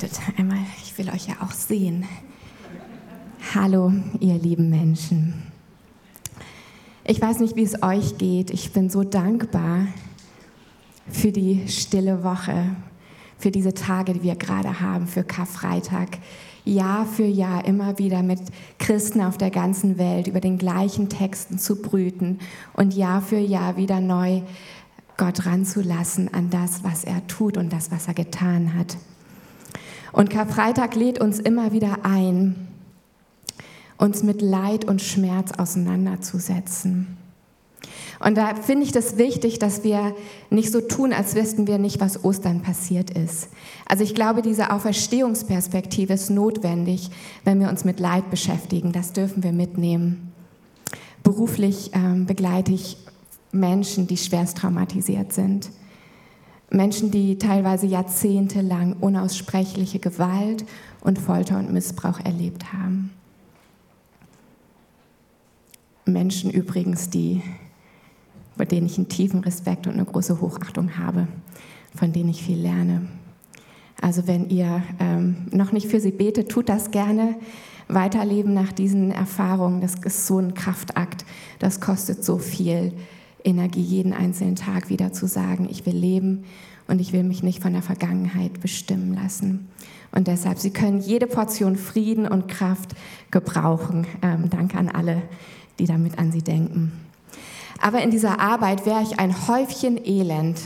Wartet einmal, ich will euch ja auch sehen. Hallo, ihr lieben Menschen. Ich weiß nicht, wie es euch geht. Ich bin so dankbar für die stille Woche, für diese Tage, die wir gerade haben, für Karfreitag. Jahr für Jahr immer wieder mit Christen auf der ganzen Welt über den gleichen Texten zu brüten und Jahr für Jahr wieder neu Gott ranzulassen an das, was er tut und das, was er getan hat. Und Karfreitag lädt uns immer wieder ein, uns mit Leid und Schmerz auseinanderzusetzen. Und da finde ich das wichtig, dass wir nicht so tun, als wüssten wir nicht, was Ostern passiert ist. Also ich glaube, diese Auferstehungsperspektive ist notwendig, wenn wir uns mit Leid beschäftigen. Das dürfen wir mitnehmen. Beruflich ähm, begleite ich Menschen, die schwerst traumatisiert sind. Menschen, die teilweise jahrzehntelang unaussprechliche Gewalt und Folter und Missbrauch erlebt haben. Menschen übrigens, die, vor denen ich einen tiefen Respekt und eine große Hochachtung habe, von denen ich viel lerne. Also wenn ihr ähm, noch nicht für sie betet, tut das gerne. Weiterleben nach diesen Erfahrungen, das ist so ein Kraftakt, das kostet so viel Energie, jeden einzelnen Tag wieder zu sagen, ich will leben und ich will mich nicht von der Vergangenheit bestimmen lassen. Und deshalb, Sie können jede Portion Frieden und Kraft gebrauchen. Ähm, danke an alle, die damit an Sie denken. Aber in dieser Arbeit wäre ich ein Häufchen Elend,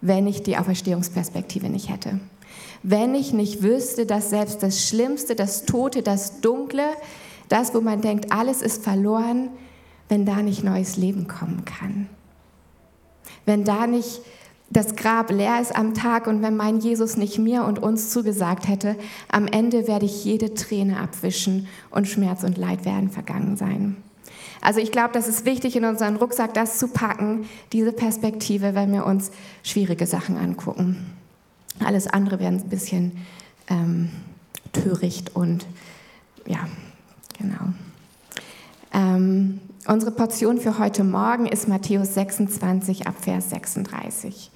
wenn ich die Auferstehungsperspektive nicht hätte. Wenn ich nicht wüsste, dass selbst das Schlimmste, das Tote, das Dunkle, das, wo man denkt, alles ist verloren, wenn da nicht neues Leben kommen kann wenn da nicht das Grab leer ist am Tag und wenn mein Jesus nicht mir und uns zugesagt hätte, am Ende werde ich jede Träne abwischen und Schmerz und Leid werden vergangen sein. Also ich glaube, das ist wichtig, in unseren Rucksack das zu packen, diese Perspektive, wenn wir uns schwierige Sachen angucken. Alles andere wäre ein bisschen ähm, töricht und ja, genau. Ähm, Unsere Portion für heute Morgen ist Matthäus 26 ab Vers 36.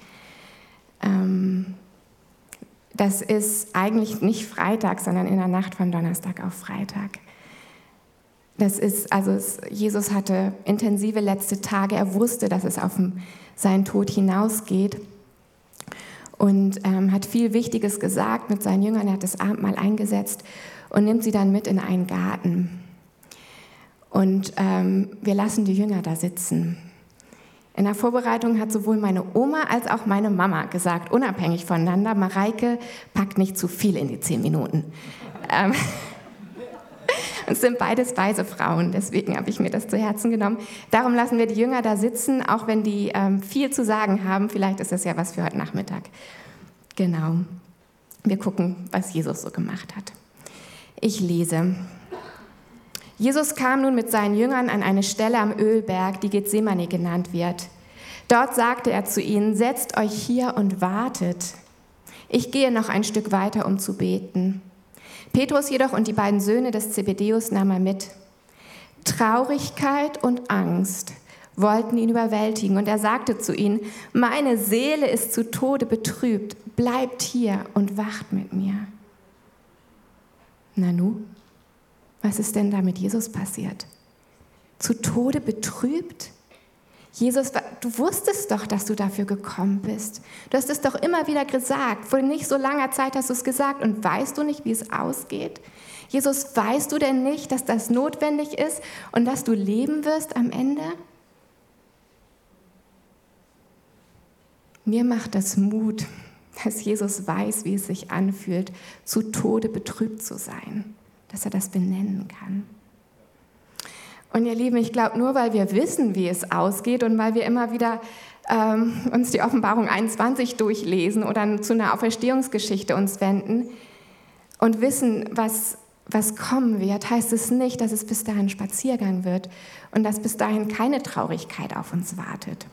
Ähm, das ist eigentlich nicht Freitag, sondern in der Nacht von Donnerstag auf Freitag. Das ist, also es, Jesus hatte intensive letzte Tage. Er wusste, dass es auf seinen Tod hinausgeht und ähm, hat viel Wichtiges gesagt mit seinen Jüngern. Er hat das Abendmahl eingesetzt und nimmt sie dann mit in einen Garten. Und ähm, wir lassen die Jünger da sitzen. In der Vorbereitung hat sowohl meine Oma als auch meine Mama gesagt, unabhängig voneinander, Mareike packt nicht zu viel in die zehn Minuten. Ähm, es sind beides weise Frauen, deswegen habe ich mir das zu Herzen genommen. Darum lassen wir die Jünger da sitzen, auch wenn die ähm, viel zu sagen haben. Vielleicht ist das ja was für heute Nachmittag. Genau. Wir gucken, was Jesus so gemacht hat. Ich lese Jesus kam nun mit seinen Jüngern an eine Stelle am Ölberg, die Gethsemane genannt wird. Dort sagte er zu ihnen, setzt euch hier und wartet. Ich gehe noch ein Stück weiter, um zu beten. Petrus jedoch und die beiden Söhne des Zebedeus nahm er mit. Traurigkeit und Angst wollten ihn überwältigen und er sagte zu ihnen, meine Seele ist zu Tode betrübt, bleibt hier und wacht mit mir. Nanu, was ist denn da mit Jesus passiert? Zu Tode betrübt? Jesus, du wusstest doch, dass du dafür gekommen bist. Du hast es doch immer wieder gesagt. Vor nicht so langer Zeit hast du es gesagt und weißt du nicht, wie es ausgeht? Jesus, weißt du denn nicht, dass das notwendig ist und dass du leben wirst am Ende? Mir macht das Mut, dass Jesus weiß, wie es sich anfühlt, zu Tode betrübt zu sein dass er das benennen kann. Und ihr Lieben, ich glaube, nur weil wir wissen, wie es ausgeht und weil wir immer wieder ähm, uns die Offenbarung 21 durchlesen oder zu einer Auferstehungsgeschichte uns wenden und wissen, was, was kommen wird, heißt es nicht, dass es bis dahin Spaziergang wird und dass bis dahin keine Traurigkeit auf uns wartet.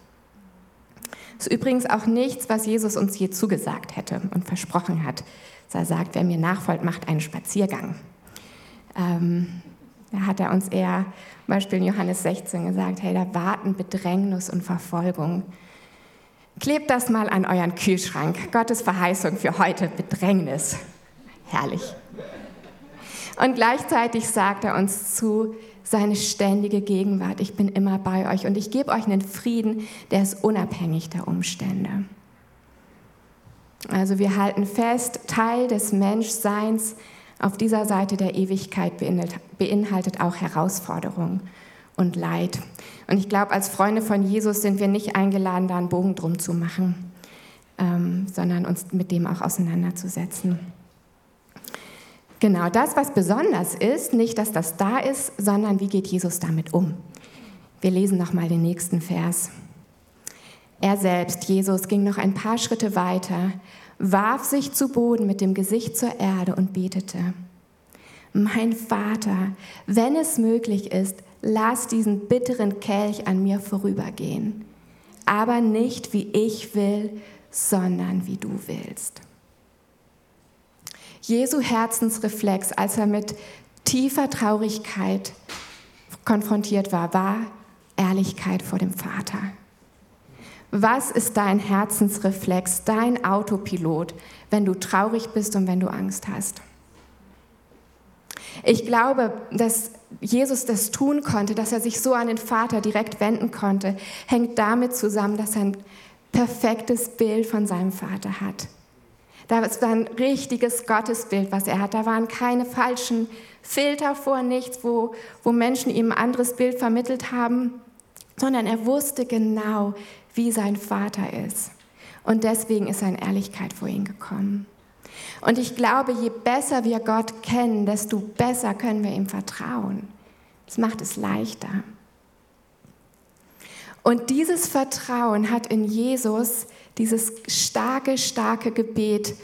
Das ist übrigens auch nichts, was Jesus uns je zugesagt hätte und versprochen hat. Er sagt, wer mir nachfolgt, macht einen Spaziergang. Ähm, da hat er uns eher, zum Beispiel in Johannes 16 gesagt, hey, da warten Bedrängnis und Verfolgung. Klebt das mal an euren Kühlschrank. Gottes Verheißung für heute, Bedrängnis. Herrlich. Und gleichzeitig sagt er uns zu, seine ständige Gegenwart. Ich bin immer bei euch und ich gebe euch einen Frieden, der ist unabhängig der Umstände. Also wir halten fest, Teil des Menschseins auf dieser Seite der Ewigkeit beinhaltet auch Herausforderungen und Leid. Und ich glaube, als Freunde von Jesus sind wir nicht eingeladen, da einen Bogen drum zu machen, ähm, sondern uns mit dem auch auseinanderzusetzen. Genau, das, was besonders ist, nicht, dass das da ist, sondern wie geht Jesus damit um. Wir lesen nochmal den nächsten Vers. Er selbst, Jesus, ging noch ein paar Schritte weiter, warf sich zu Boden mit dem Gesicht zur Erde und betete. Mein Vater, wenn es möglich ist, lass diesen bitteren Kelch an mir vorübergehen, aber nicht wie ich will, sondern wie du willst. Jesu Herzensreflex, als er mit tiefer Traurigkeit konfrontiert war, war Ehrlichkeit vor dem Vater. Was ist dein Herzensreflex, dein Autopilot, wenn du traurig bist und wenn du Angst hast? Ich glaube, dass Jesus das tun konnte, dass er sich so an den Vater direkt wenden konnte, hängt damit zusammen, dass er ein perfektes Bild von seinem Vater hat. Das war ein richtiges Gottesbild, was er hat. Da waren keine falschen Filter vor, nichts, wo, wo Menschen ihm ein anderes Bild vermittelt haben, sondern er wusste genau, wie sein Vater ist. Und deswegen ist in Ehrlichkeit vor ihn gekommen. Und ich glaube, je besser wir Gott kennen, desto besser können wir ihm vertrauen. Das macht es leichter. Und dieses Vertrauen hat in Jesus dieses starke, starke Gebet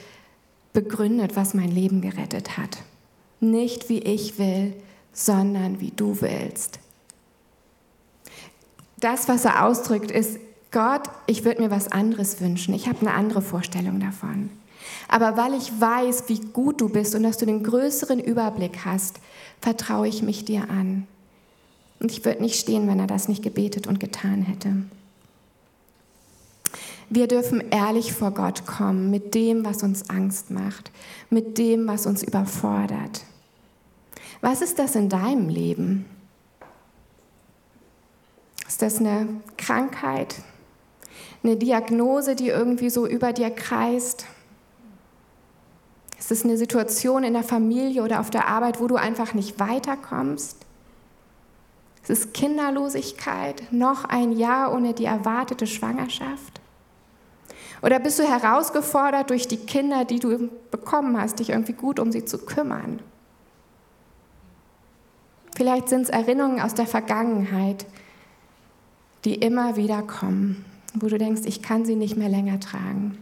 begründet, was mein Leben gerettet hat. Nicht wie ich will, sondern wie du willst. Das, was er ausdrückt, ist, Gott, ich würde mir was anderes wünschen. Ich habe eine andere Vorstellung davon. Aber weil ich weiß, wie gut du bist und dass du den größeren Überblick hast, vertraue ich mich dir an. Und ich würde nicht stehen, wenn er das nicht gebetet und getan hätte. Wir dürfen ehrlich vor Gott kommen mit dem, was uns Angst macht, mit dem, was uns überfordert. Was ist das in deinem Leben? Ist das eine Krankheit? Eine Diagnose, die irgendwie so über dir kreist? Ist es eine Situation in der Familie oder auf der Arbeit, wo du einfach nicht weiterkommst? Ist es Kinderlosigkeit, noch ein Jahr ohne die erwartete Schwangerschaft? Oder bist du herausgefordert durch die Kinder, die du bekommen hast, dich irgendwie gut um sie zu kümmern? Vielleicht sind es Erinnerungen aus der Vergangenheit, die immer wieder kommen, wo du denkst, ich kann sie nicht mehr länger tragen.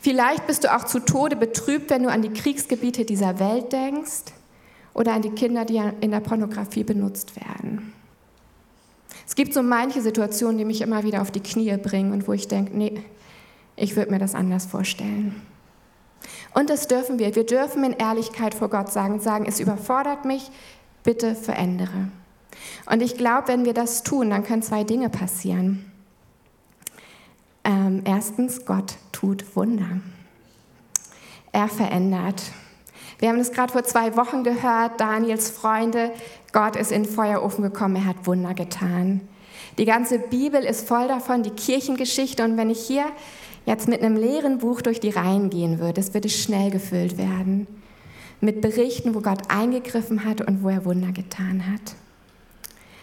Vielleicht bist du auch zu Tode betrübt, wenn du an die Kriegsgebiete dieser Welt denkst oder an die Kinder, die in der Pornografie benutzt werden. Es gibt so manche Situationen, die mich immer wieder auf die Knie bringen und wo ich denke, nee, ich würde mir das anders vorstellen. Und das dürfen wir. Wir dürfen in Ehrlichkeit vor Gott sagen, sagen, es überfordert mich, bitte verändere. Und ich glaube, wenn wir das tun, dann können zwei Dinge passieren. Ähm, erstens, Gott tut Wunder. Er verändert. Wir haben das gerade vor zwei Wochen gehört, Daniels Freunde, Gott ist in den Feuerofen gekommen, er hat Wunder getan. Die ganze Bibel ist voll davon, die Kirchengeschichte. Und wenn ich hier jetzt mit einem leeren Buch durch die Reihen gehen würde, es würde schnell gefüllt werden. Mit Berichten, wo Gott eingegriffen hat und wo er Wunder getan hat.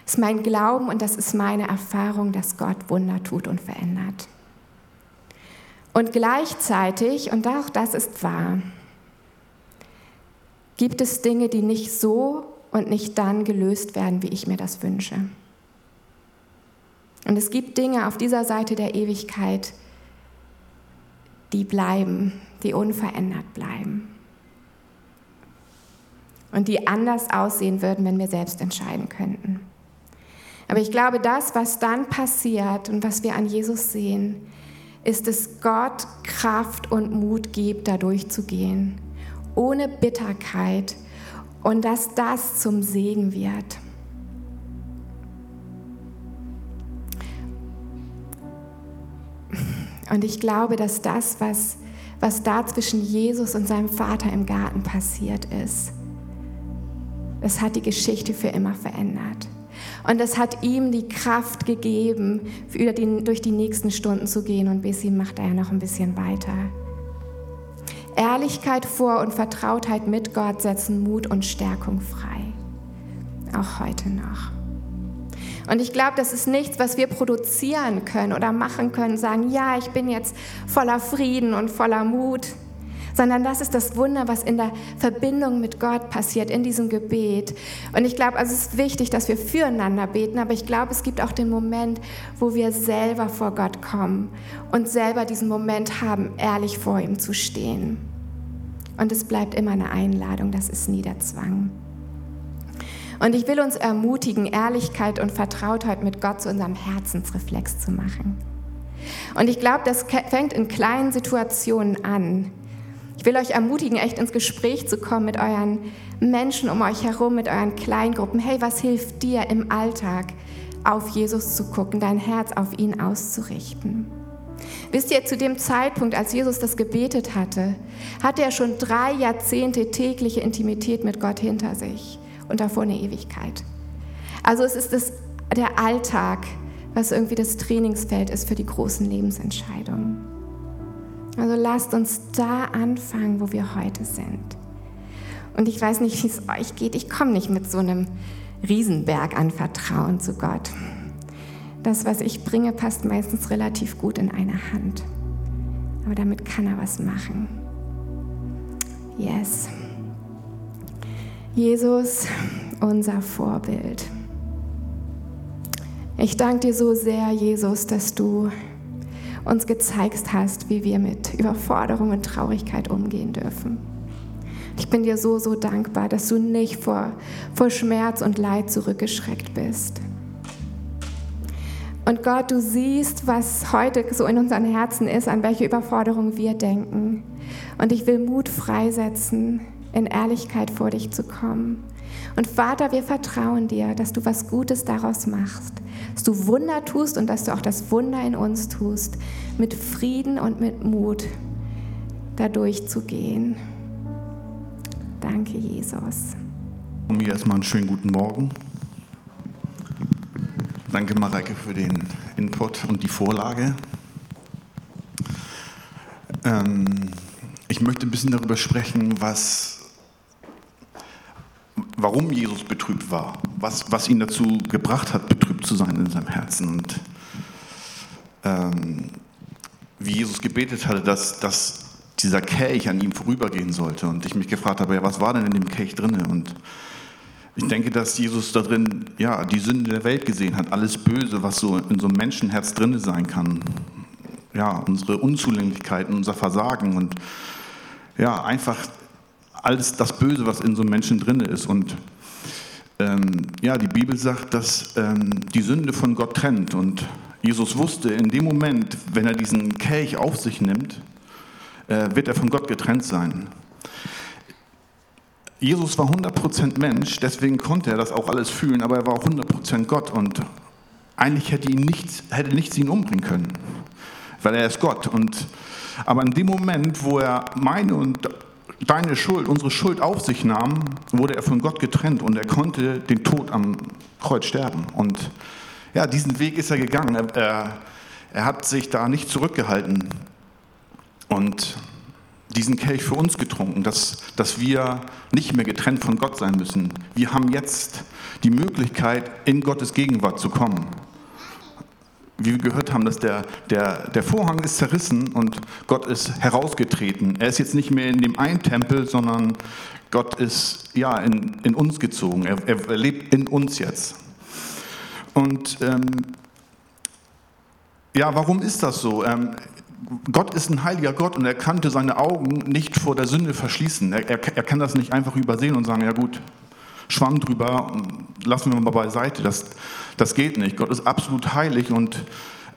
Es ist mein Glauben und das ist meine Erfahrung, dass Gott Wunder tut und verändert. Und gleichzeitig, und auch das ist wahr, gibt es Dinge, die nicht so und nicht dann gelöst werden, wie ich mir das wünsche. Und es gibt Dinge auf dieser Seite der Ewigkeit, die bleiben, die unverändert bleiben. Und die anders aussehen würden, wenn wir selbst entscheiden könnten. Aber ich glaube, das, was dann passiert und was wir an Jesus sehen, ist, dass Gott Kraft und Mut gibt, da durchzugehen ohne Bitterkeit und dass das zum Segen wird. Und ich glaube, dass das, was, was da zwischen Jesus und seinem Vater im Garten passiert ist. Es hat die Geschichte für immer verändert. Und es hat ihm die Kraft gegeben, die, durch die nächsten Stunden zu gehen. Und ihm macht er ja noch ein bisschen weiter. Ehrlichkeit vor und Vertrautheit mit Gott setzen Mut und Stärkung frei. Auch heute noch. Und ich glaube, das ist nichts, was wir produzieren können oder machen können, sagen, ja, ich bin jetzt voller Frieden und voller Mut sondern das ist das Wunder, was in der Verbindung mit Gott passiert, in diesem Gebet. Und ich glaube, also es ist wichtig, dass wir füreinander beten, aber ich glaube, es gibt auch den Moment, wo wir selber vor Gott kommen und selber diesen Moment haben, ehrlich vor ihm zu stehen. Und es bleibt immer eine Einladung, das ist nie der Zwang. Und ich will uns ermutigen, Ehrlichkeit und Vertrautheit mit Gott zu unserem Herzensreflex zu machen. Und ich glaube, das fängt in kleinen Situationen an. Ich will euch ermutigen, echt ins Gespräch zu kommen mit euren Menschen um euch herum, mit euren Kleingruppen. Hey, was hilft dir im Alltag, auf Jesus zu gucken, dein Herz auf ihn auszurichten? Wisst ihr, zu dem Zeitpunkt, als Jesus das gebetet hatte, hatte er schon drei Jahrzehnte tägliche Intimität mit Gott hinter sich und davor eine Ewigkeit. Also es ist das, der Alltag, was irgendwie das Trainingsfeld ist für die großen Lebensentscheidungen. Also lasst uns da anfangen, wo wir heute sind. Und ich weiß nicht, wie es euch geht. Ich komme nicht mit so einem Riesenberg an Vertrauen zu Gott. Das, was ich bringe, passt meistens relativ gut in eine Hand. Aber damit kann er was machen. Yes. Jesus, unser Vorbild. Ich danke dir so sehr, Jesus, dass du uns gezeigt hast, wie wir mit Überforderung und Traurigkeit umgehen dürfen. Ich bin dir so, so dankbar, dass du nicht vor, vor Schmerz und Leid zurückgeschreckt bist. Und Gott, du siehst, was heute so in unseren Herzen ist, an welche Überforderung wir denken. Und ich will Mut freisetzen, in Ehrlichkeit vor dich zu kommen. Und Vater, wir vertrauen dir, dass du was Gutes daraus machst dass du Wunder tust und dass du auch das Wunder in uns tust, mit Frieden und mit Mut da durchzugehen. Danke, Jesus. Und mir erstmal einen schönen guten Morgen. Danke, Mareike, für den Input und die Vorlage. Ähm, ich möchte ein bisschen darüber sprechen, was warum Jesus betrübt war, was, was ihn dazu gebracht hat, betrübt zu sein in seinem Herzen und ähm, wie Jesus gebetet hatte, dass, dass dieser Kelch an ihm vorübergehen sollte und ich mich gefragt habe, ja, was war denn in dem Kelch drin? Und ich denke, dass Jesus da drin ja, die Sünde der Welt gesehen hat, alles Böse, was so in so einem Menschenherz drin sein kann. Ja, unsere Unzulänglichkeiten, unser Versagen und ja, einfach alles das Böse, was in so einem Menschen drin ist. Und ähm, ja, die Bibel sagt, dass ähm, die Sünde von Gott trennt. Und Jesus wusste, in dem Moment, wenn er diesen Kelch auf sich nimmt, äh, wird er von Gott getrennt sein. Jesus war 100% Mensch, deswegen konnte er das auch alles fühlen, aber er war auch 100% Gott und eigentlich hätte, ihn nichts, hätte nichts ihn umbringen können, weil er ist Gott. Und, aber in dem Moment, wo er meine und deine Schuld, unsere Schuld auf sich nahm, wurde er von Gott getrennt und er konnte den Tod am Kreuz sterben. Und ja, diesen Weg ist er gegangen. Er, er, er hat sich da nicht zurückgehalten und diesen Kelch für uns getrunken, dass, dass wir nicht mehr getrennt von Gott sein müssen. Wir haben jetzt die Möglichkeit, in Gottes Gegenwart zu kommen wie wir gehört haben, dass der, der, der Vorhang ist zerrissen und Gott ist herausgetreten. Er ist jetzt nicht mehr in dem einen Tempel, sondern Gott ist ja in, in uns gezogen. Er, er lebt in uns jetzt. Und ähm, ja, warum ist das so? Ähm, Gott ist ein heiliger Gott und er kannte seine Augen nicht vor der Sünde verschließen. Er, er, er kann das nicht einfach übersehen und sagen, ja gut, Schwamm drüber, lassen wir mal beiseite. Das, das geht nicht. Gott ist absolut heilig und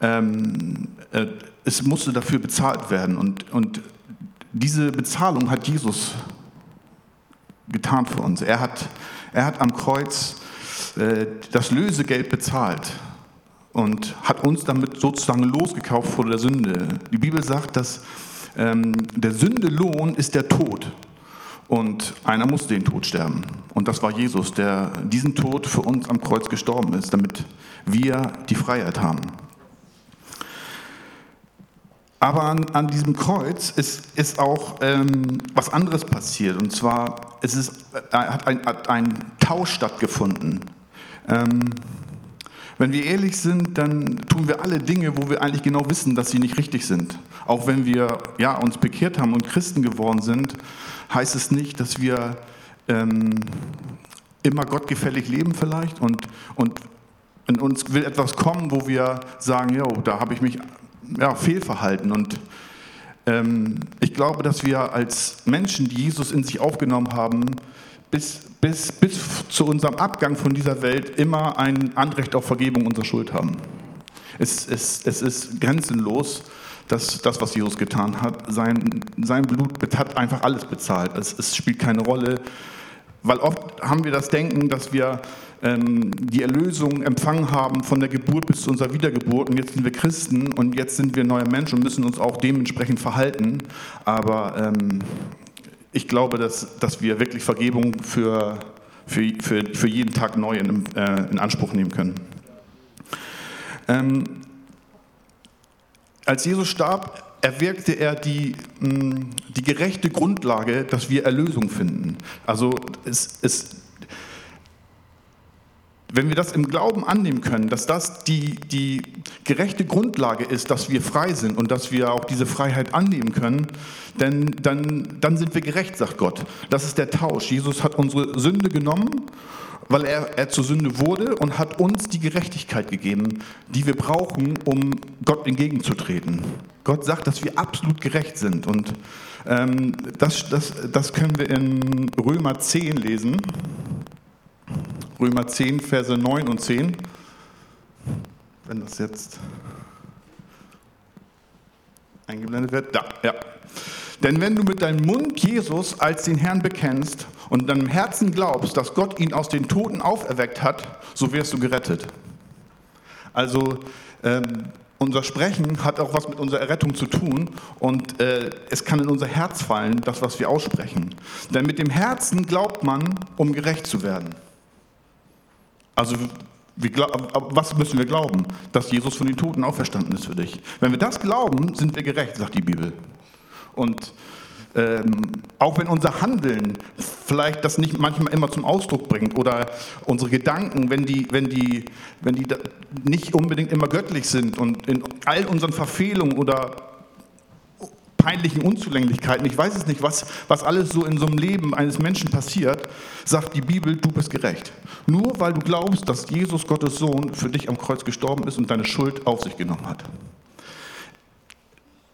ähm, äh, es musste dafür bezahlt werden. Und, und diese Bezahlung hat Jesus getan für uns. Er hat, er hat am Kreuz äh, das Lösegeld bezahlt und hat uns damit sozusagen losgekauft vor der Sünde. Die Bibel sagt, dass ähm, der Sünde Lohn ist der Tod. Und einer muss den Tod sterben. Und das war Jesus, der diesen Tod für uns am Kreuz gestorben ist, damit wir die Freiheit haben. Aber an, an diesem Kreuz ist, ist auch ähm, was anderes passiert. Und zwar es ist, äh, hat, ein, hat ein Tausch stattgefunden. Ähm, wenn wir ehrlich sind, dann tun wir alle Dinge, wo wir eigentlich genau wissen, dass sie nicht richtig sind. Auch wenn wir ja, uns bekehrt haben und Christen geworden sind, heißt es nicht, dass wir ähm, immer gottgefällig leben vielleicht und, und in uns will etwas kommen, wo wir sagen, jo, da habe ich mich ja, fehlverhalten. Und ähm, ich glaube, dass wir als Menschen, die Jesus in sich aufgenommen haben, bis, bis, bis zu unserem Abgang von dieser Welt immer ein Anrecht auf Vergebung unserer Schuld haben. Es, es, es ist grenzenlos, dass das, was Jesus getan hat. Sein, sein Blut hat einfach alles bezahlt. Es, es spielt keine Rolle, weil oft haben wir das Denken, dass wir ähm, die Erlösung empfangen haben von der Geburt bis zu unserer Wiedergeburt und jetzt sind wir Christen und jetzt sind wir neue Menschen und müssen uns auch dementsprechend verhalten. Aber ähm, ich glaube, dass, dass wir wirklich Vergebung für, für, für, für jeden Tag neu in, äh, in Anspruch nehmen können. Ähm, als Jesus starb, erwirkte er die, mm, die gerechte Grundlage, dass wir Erlösung finden. Also es, es, wenn wir das im Glauben annehmen können, dass das die, die gerechte Grundlage ist, dass wir frei sind und dass wir auch diese Freiheit annehmen können, denn, dann, dann sind wir gerecht, sagt Gott. Das ist der Tausch. Jesus hat unsere Sünde genommen, weil er, er zur Sünde wurde und hat uns die Gerechtigkeit gegeben, die wir brauchen, um Gott entgegenzutreten. Gott sagt, dass wir absolut gerecht sind und ähm, das, das, das können wir in Römer 10 lesen. Römer 10, Verse 9 und 10. Wenn das jetzt eingeblendet wird. Da, ja. Denn wenn du mit deinem Mund Jesus als den Herrn bekennst und deinem Herzen glaubst, dass Gott ihn aus den Toten auferweckt hat, so wirst du gerettet. Also ähm, unser Sprechen hat auch was mit unserer Errettung zu tun und äh, es kann in unser Herz fallen, das, was wir aussprechen. Denn mit dem Herzen glaubt man, um gerecht zu werden. Also was müssen wir glauben? Dass Jesus von den Toten auferstanden ist für dich. Wenn wir das glauben, sind wir gerecht, sagt die Bibel. Und ähm, auch wenn unser Handeln vielleicht das nicht manchmal immer zum Ausdruck bringt oder unsere Gedanken, wenn die, wenn die, wenn die nicht unbedingt immer göttlich sind und in all unseren Verfehlungen oder peinlichen Unzulänglichkeiten, ich weiß es nicht, was, was alles so in so einem Leben eines Menschen passiert, sagt die Bibel, du bist gerecht. Nur weil du glaubst, dass Jesus, Gottes Sohn, für dich am Kreuz gestorben ist und deine Schuld auf sich genommen hat.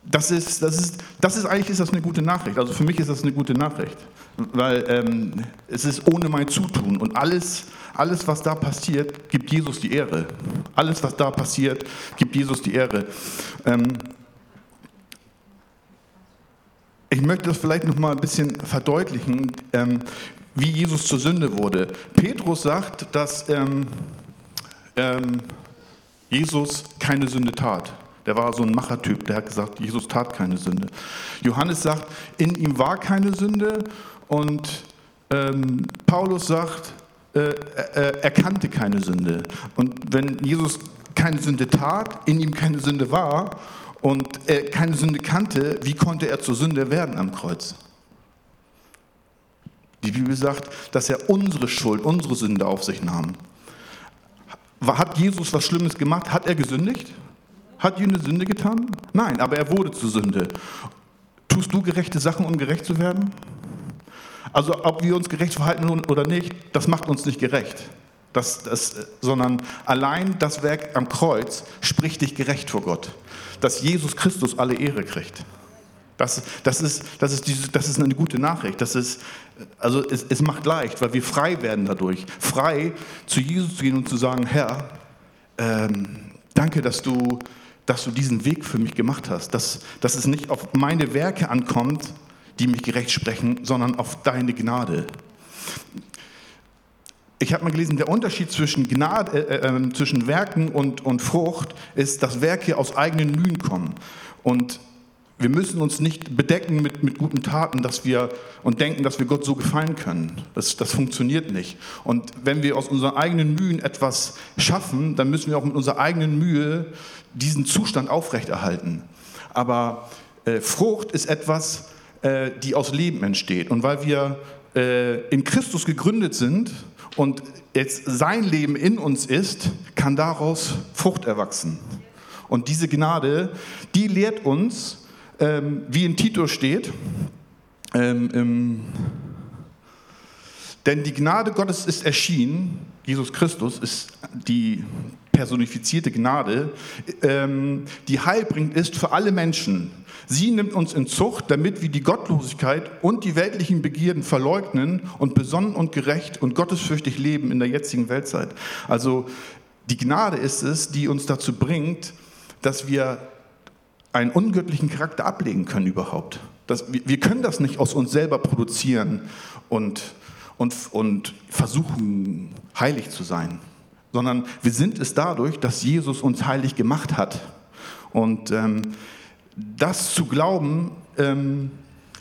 Das ist, das ist, das ist eigentlich ist das eine gute Nachricht. Also für mich ist das eine gute Nachricht, weil ähm, es ist ohne mein Zutun und alles, alles, was da passiert, gibt Jesus die Ehre. Alles, was da passiert, gibt Jesus die Ehre. Ähm, ich möchte das vielleicht noch mal ein bisschen verdeutlichen, ähm, wie Jesus zur Sünde wurde. Petrus sagt, dass ähm, ähm, Jesus keine Sünde tat. Der war so ein Machertyp, der hat gesagt, Jesus tat keine Sünde. Johannes sagt, in ihm war keine Sünde und ähm, Paulus sagt, äh, er, er kannte keine Sünde. Und wenn Jesus keine Sünde tat, in ihm keine Sünde war und er keine Sünde kannte, wie konnte er zur Sünde werden am Kreuz? Die Bibel sagt, dass er unsere Schuld, unsere Sünde auf sich nahm. Hat Jesus was Schlimmes gemacht? Hat er gesündigt? Hat eine Sünde getan? Nein, aber er wurde zur Sünde. Tust du gerechte Sachen, um gerecht zu werden? Also ob wir uns gerecht verhalten oder nicht, das macht uns nicht gerecht. Das, das, sondern allein das Werk am Kreuz spricht dich gerecht vor Gott dass Jesus Christus alle Ehre kriegt. Das, das, ist, das, ist, diese, das ist eine gute Nachricht. Das ist, also es, es macht leicht, weil wir frei werden dadurch. Frei zu Jesus zu gehen und zu sagen, Herr, ähm, danke, dass du, dass du diesen Weg für mich gemacht hast. Dass, dass es nicht auf meine Werke ankommt, die mich gerecht sprechen, sondern auf deine Gnade ich habe mal gelesen, der Unterschied zwischen, Gnade, äh, äh, zwischen Werken und, und Frucht ist, dass Werke aus eigenen Mühen kommen. Und wir müssen uns nicht bedecken mit, mit guten Taten, dass wir und denken, dass wir Gott so gefallen können. Das, das funktioniert nicht. Und wenn wir aus unseren eigenen Mühen etwas schaffen, dann müssen wir auch mit unserer eigenen Mühe diesen Zustand aufrechterhalten. Aber äh, Frucht ist etwas, äh, die aus Leben entsteht. Und weil wir äh, in Christus gegründet sind und jetzt sein Leben in uns ist, kann daraus Frucht erwachsen. Und diese Gnade, die lehrt uns, ähm, wie in Tito steht, ähm, ähm, denn die Gnade Gottes ist erschienen, Jesus Christus ist die personifizierte Gnade, ähm, die heilbringend ist für alle Menschen. Sie nimmt uns in Zucht, damit wir die Gottlosigkeit und die weltlichen Begierden verleugnen und besonnen und gerecht und gottesfürchtig leben in der jetzigen Weltzeit. Also die Gnade ist es, die uns dazu bringt, dass wir einen ungöttlichen Charakter ablegen können überhaupt. Das, wir können das nicht aus uns selber produzieren und, und, und versuchen, heilig zu sein, sondern wir sind es dadurch, dass Jesus uns heilig gemacht hat. Und ähm, das zu glauben, ähm,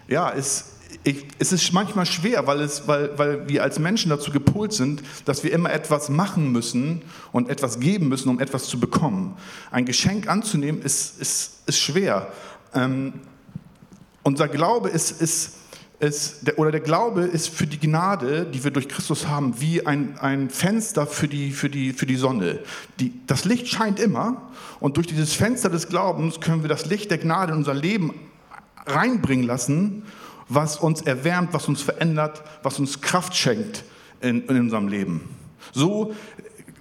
ja, ist, ich, es ist manchmal schwer, weil, es, weil, weil wir als Menschen dazu gepolt sind, dass wir immer etwas machen müssen und etwas geben müssen, um etwas zu bekommen. Ein Geschenk anzunehmen ist, ist, ist schwer. Ähm, unser Glaube ist, ist, ist der, oder der Glaube ist für die Gnade, die wir durch Christus haben, wie ein, ein Fenster für die, für die, für die Sonne. Die, das Licht scheint immer und durch dieses Fenster des Glaubens können wir das Licht der Gnade in unser Leben reinbringen lassen was uns erwärmt, was uns verändert, was uns Kraft schenkt in, in unserem Leben. So,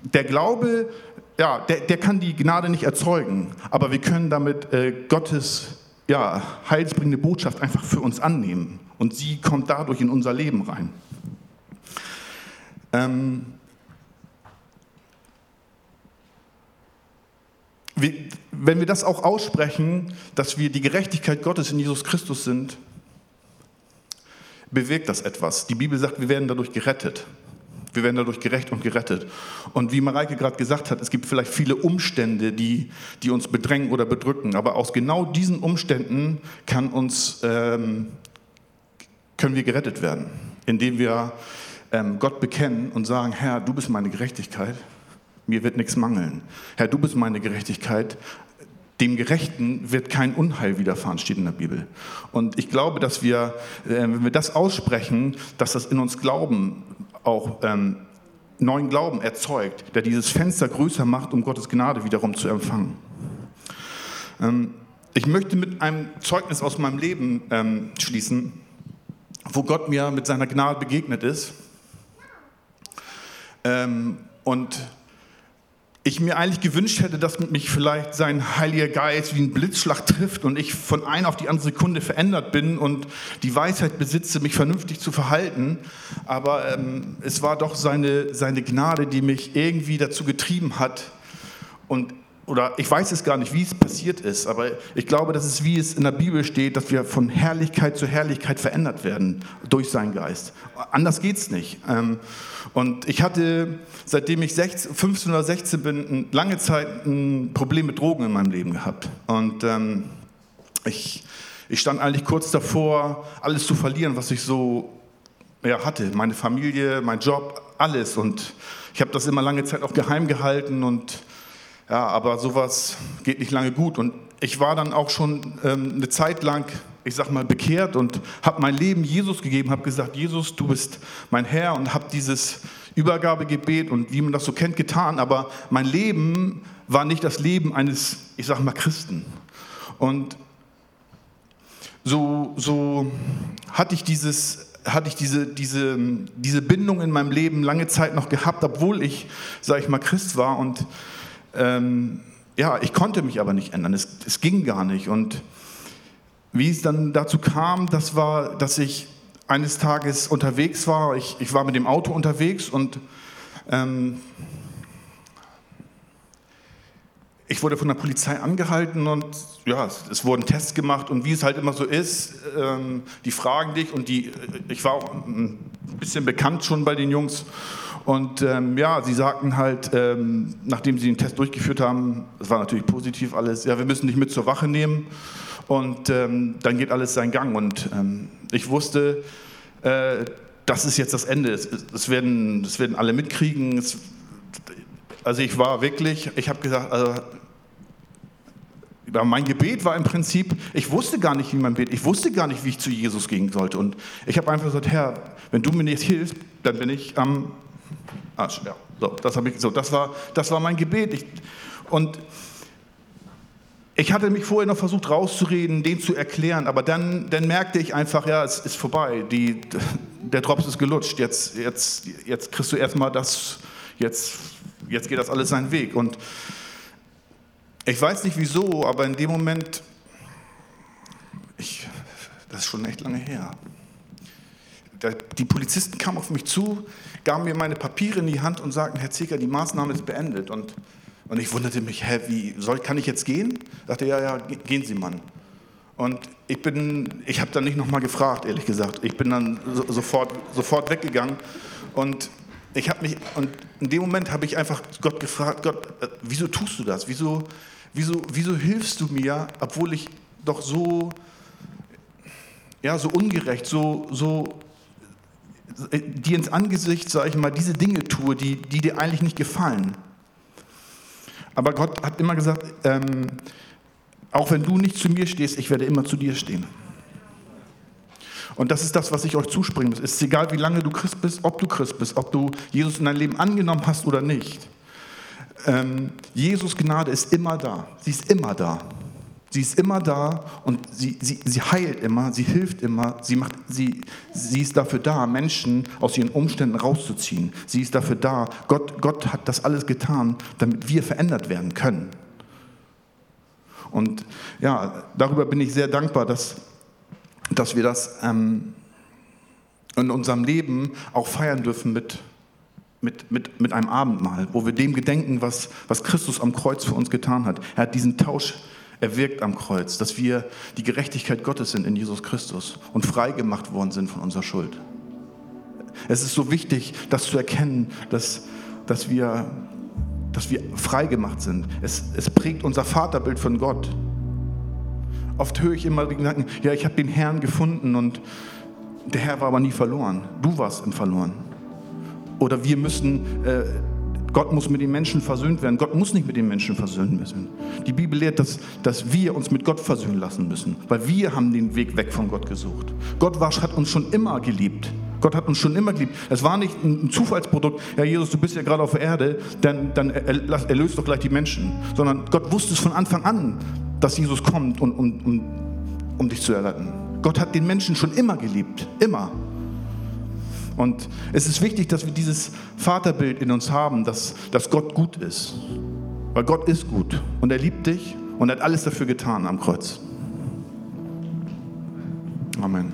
der Glaube, ja, der, der, kann die Gnade nicht erzeugen, aber wir können damit äh, Gottes ja, heilsbringende Botschaft einfach für uns annehmen und sie kommt dadurch in unser Leben rein. Ähm, wir, wenn wir das auch aussprechen, dass wir die Gerechtigkeit Gottes in Jesus Christus sind, bewirkt das etwas. Die Bibel sagt, wir werden dadurch gerettet. Wir werden dadurch gerecht und gerettet. Und wie Mareike gerade gesagt hat, es gibt vielleicht viele Umstände, die, die uns bedrängen oder bedrücken. Aber aus genau diesen Umständen kann uns, ähm, können wir gerettet werden, indem wir ähm, Gott bekennen und sagen, Herr, du bist meine Gerechtigkeit, mir wird nichts mangeln. Herr, du bist meine Gerechtigkeit, dem Gerechten wird kein Unheil widerfahren, steht in der Bibel. Und ich glaube, dass wir, äh, wenn wir das aussprechen, dass das in uns Glauben auch ähm, neuen Glauben erzeugt, der dieses Fenster größer macht, um Gottes Gnade wiederum zu empfangen. Ähm, ich möchte mit einem Zeugnis aus meinem Leben schließen, wo Gott mir mit seiner Gnade begegnet ist. Ähm, und ich mir eigentlich gewünscht hätte, dass mich vielleicht sein Heiliger Geist wie ein Blitzschlag trifft und ich von einer auf die andere Sekunde verändert bin und die Weisheit besitze, mich vernünftig zu verhalten. Aber ähm, es war doch seine, seine Gnade, die mich irgendwie dazu getrieben hat. Und oder ich weiß es gar nicht, wie es passiert ist, aber ich glaube, dass es wie es in der Bibel steht, dass wir von Herrlichkeit zu Herrlichkeit verändert werden durch seinen Geist. Anders geht es nicht. Ähm, und ich hatte, seitdem ich 15 oder 16 bin, lange Zeit ein Problem mit Drogen in meinem Leben gehabt. Und ähm, ich, ich stand eigentlich kurz davor, alles zu verlieren, was ich so ja, hatte. Meine Familie, mein Job, alles. Und ich habe das immer lange Zeit auch geheim gehalten und ja, aber sowas geht nicht lange gut. Und ich war dann auch schon ähm, eine Zeit lang, ich sag mal, bekehrt und habe mein Leben Jesus gegeben, habe gesagt, Jesus, du bist mein Herr und habe dieses Übergabegebet und wie man das so kennt getan. Aber mein Leben war nicht das Leben eines, ich sag mal, Christen. Und so, so hatte ich dieses hatte ich diese, diese, diese Bindung in meinem Leben lange Zeit noch gehabt, obwohl ich, sage ich mal, Christ war. Und ähm, ja, ich konnte mich aber nicht ändern. Es, es ging gar nicht. Und wie es dann dazu kam, das war, dass ich eines Tages unterwegs war. Ich, ich war mit dem Auto unterwegs und ähm, ich wurde von der Polizei angehalten und ja, es, wurden Tests gemacht und wie es halt immer so ist, ähm, die fragen dich und die, ich war auch ein bisschen bekannt schon bei den Jungs und ähm, ja, sie sagten halt, ähm, nachdem sie den Test durchgeführt haben, es war natürlich positiv alles, ja, wir müssen dich mit zur Wache nehmen. Und ähm, dann geht alles seinen Gang. Und ähm, ich wusste, äh, das ist jetzt das Ende. Es, es, werden, es werden alle mitkriegen. Es, also ich war wirklich, ich habe gesagt, also, mein Gebet war im Prinzip, ich wusste gar nicht, wie man betet. Ich wusste gar nicht, wie ich zu Jesus gehen sollte. Und ich habe einfach gesagt, Herr, wenn du mir nicht hilfst, dann bin ich am Arsch. Ja, so, das, ich, so, das, war, das war mein Gebet. Ich, und ich hatte mich vorher noch versucht rauszureden, den zu erklären, aber dann, dann merkte ich einfach, ja, es ist vorbei. Die, der Drops ist gelutscht. Jetzt, jetzt, jetzt kriegst du erstmal das, jetzt, jetzt geht das alles seinen Weg. Und ich weiß nicht wieso, aber in dem Moment, ich, das ist schon echt lange her. Die Polizisten kamen auf mich zu, gaben mir meine Papiere in die Hand und sagten, Herr Zeker, die Maßnahme ist beendet. Und, und ich wunderte mich, hä, wie, soll, kann ich jetzt gehen? Ich dachte, ja, ja, gehen Sie, Mann. Und ich bin, ich habe dann nicht nochmal gefragt, ehrlich gesagt. Ich bin dann so, sofort, sofort weggegangen und ich habe mich, und in dem Moment habe ich einfach Gott gefragt, Gott, äh, wieso tust du das? Wieso, wieso, wieso hilfst du mir, obwohl ich doch so, ja, so ungerecht, so, so äh, dir ins Angesicht, sage ich mal, diese Dinge tue, die, die dir eigentlich nicht gefallen. Aber Gott hat immer gesagt, ähm, auch wenn du nicht zu mir stehst, ich werde immer zu dir stehen. Und das ist das, was ich euch zuspringen muss. Es ist egal, wie lange du Christ bist, ob du Christ bist, ob du Jesus in dein Leben angenommen hast oder nicht. Ähm, Jesus Gnade ist immer da. Sie ist immer da. Sie ist immer da und sie, sie, sie heilt immer, sie hilft immer, sie, macht, sie, sie ist dafür da, Menschen aus ihren Umständen rauszuziehen. Sie ist dafür da. Gott, Gott hat das alles getan, damit wir verändert werden können. Und ja, darüber bin ich sehr dankbar, dass, dass wir das ähm, in unserem Leben auch feiern dürfen mit, mit, mit, mit einem Abendmahl, wo wir dem gedenken, was, was Christus am Kreuz für uns getan hat. Er hat diesen Tausch erwirkt am Kreuz, dass wir die Gerechtigkeit Gottes sind in Jesus Christus und frei gemacht worden sind von unserer Schuld. Es ist so wichtig, das zu erkennen, dass, dass wir dass wir frei gemacht sind. Es, es prägt unser Vaterbild von Gott. Oft höre ich immer die Gedanken, ja, ich habe den Herrn gefunden und der Herr war aber nie verloren. Du warst im Verloren. Oder wir müssen, äh, Gott muss mit den Menschen versöhnt werden. Gott muss nicht mit den Menschen versöhnen müssen. Die Bibel lehrt, dass, dass wir uns mit Gott versöhnen lassen müssen, weil wir haben den Weg weg von Gott gesucht. Gott war, hat uns schon immer geliebt. Gott hat uns schon immer geliebt. Es war nicht ein Zufallsprodukt, ja Jesus, du bist ja gerade auf der Erde, dann, dann erlöst doch gleich die Menschen. Sondern Gott wusste es von Anfang an, dass Jesus kommt, um, um, um, um dich zu erretten. Gott hat den Menschen schon immer geliebt. Immer. Und es ist wichtig, dass wir dieses Vaterbild in uns haben, dass, dass Gott gut ist. Weil Gott ist gut und er liebt dich und er hat alles dafür getan am Kreuz. Amen.